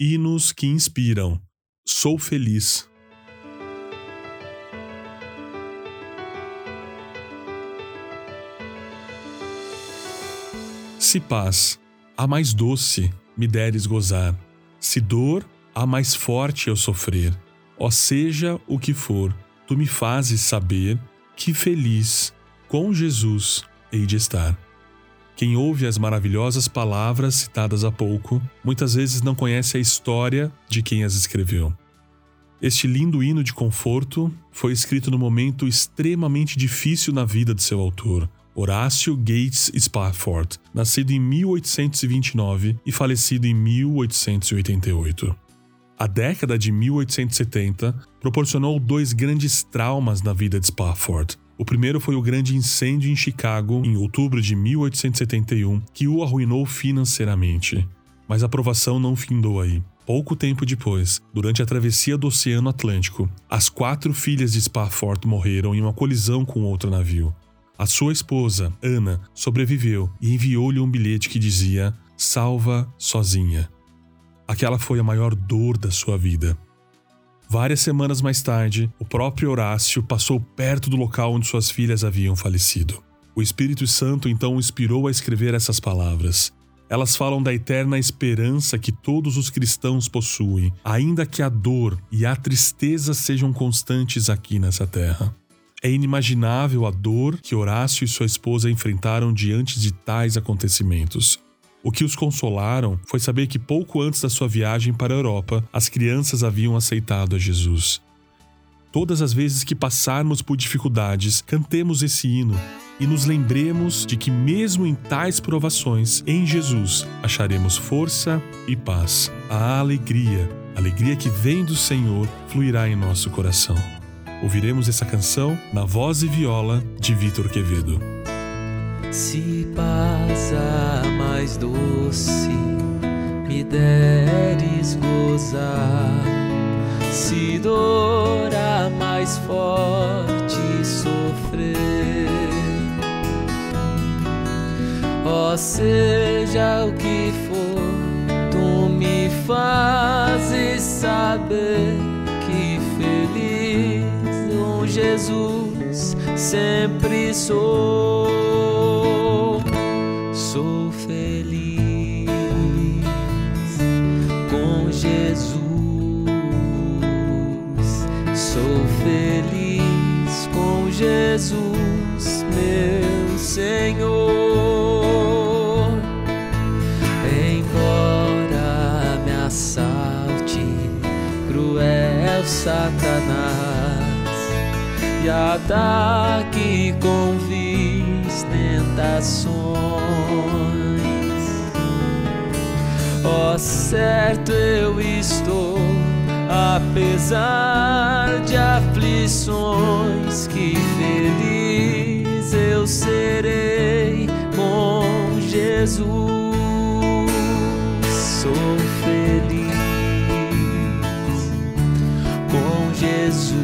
hinos que inspiram. Sou feliz. Se paz, a mais doce, me deres gozar, se dor, a mais forte eu sofrer, ó seja o que for, tu me fazes saber que feliz com Jesus hei de estar. Quem ouve as maravilhosas palavras citadas há pouco, muitas vezes não conhece a história de quem as escreveu. Este lindo hino de conforto foi escrito no momento extremamente difícil na vida de seu autor, Horácio Gates Spafford, nascido em 1829 e falecido em 1888. A década de 1870 proporcionou dois grandes traumas na vida de Spafford. O primeiro foi o grande incêndio em Chicago em outubro de 1871, que o arruinou financeiramente. Mas a provação não findou aí. Pouco tempo depois, durante a travessia do Oceano Atlântico, as quatro filhas de Spafford morreram em uma colisão com outro navio. A sua esposa, Ana, sobreviveu e enviou-lhe um bilhete que dizia: Salva sozinha. Aquela foi a maior dor da sua vida. Várias semanas mais tarde, o próprio Horácio passou perto do local onde suas filhas haviam falecido. O Espírito Santo então o inspirou a escrever essas palavras. Elas falam da eterna esperança que todos os cristãos possuem, ainda que a dor e a tristeza sejam constantes aqui nessa terra. É inimaginável a dor que Horácio e sua esposa enfrentaram diante de tais acontecimentos. O que os consolaram foi saber que pouco antes da sua viagem para a Europa, as crianças haviam aceitado a Jesus. Todas as vezes que passarmos por dificuldades, cantemos esse hino e nos lembremos de que, mesmo em tais provações, em Jesus acharemos força e paz. A alegria, a alegria que vem do Senhor, fluirá em nosso coração. Ouviremos essa canção na voz e viola de Vitor Quevedo. Se passa mais doce me deres gozar, se dor mais forte sofrer, ó seja o que for, tu me fazes saber que feliz um Jesus sempre sou. Jesus, meu Senhor. Embora me assalte cruel Satanás e ataque com vis tentações, ó oh, certo eu estou apesar de aflições, que feliz eu serei com Jesus. Sou feliz com Jesus.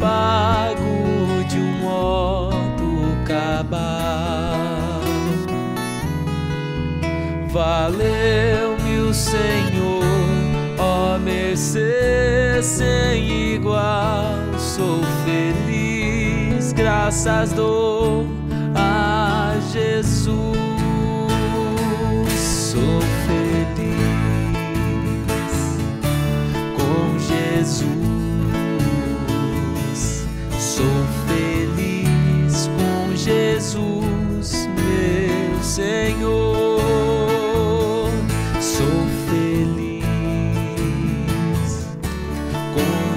pago de um modo cabal. Valeu-me o Senhor, ó mercê sem igual. Sou feliz, graças dou a Jesus.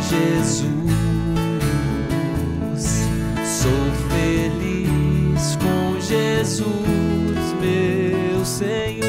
Jesus. Sou feliz com Jesus. meu Senhor.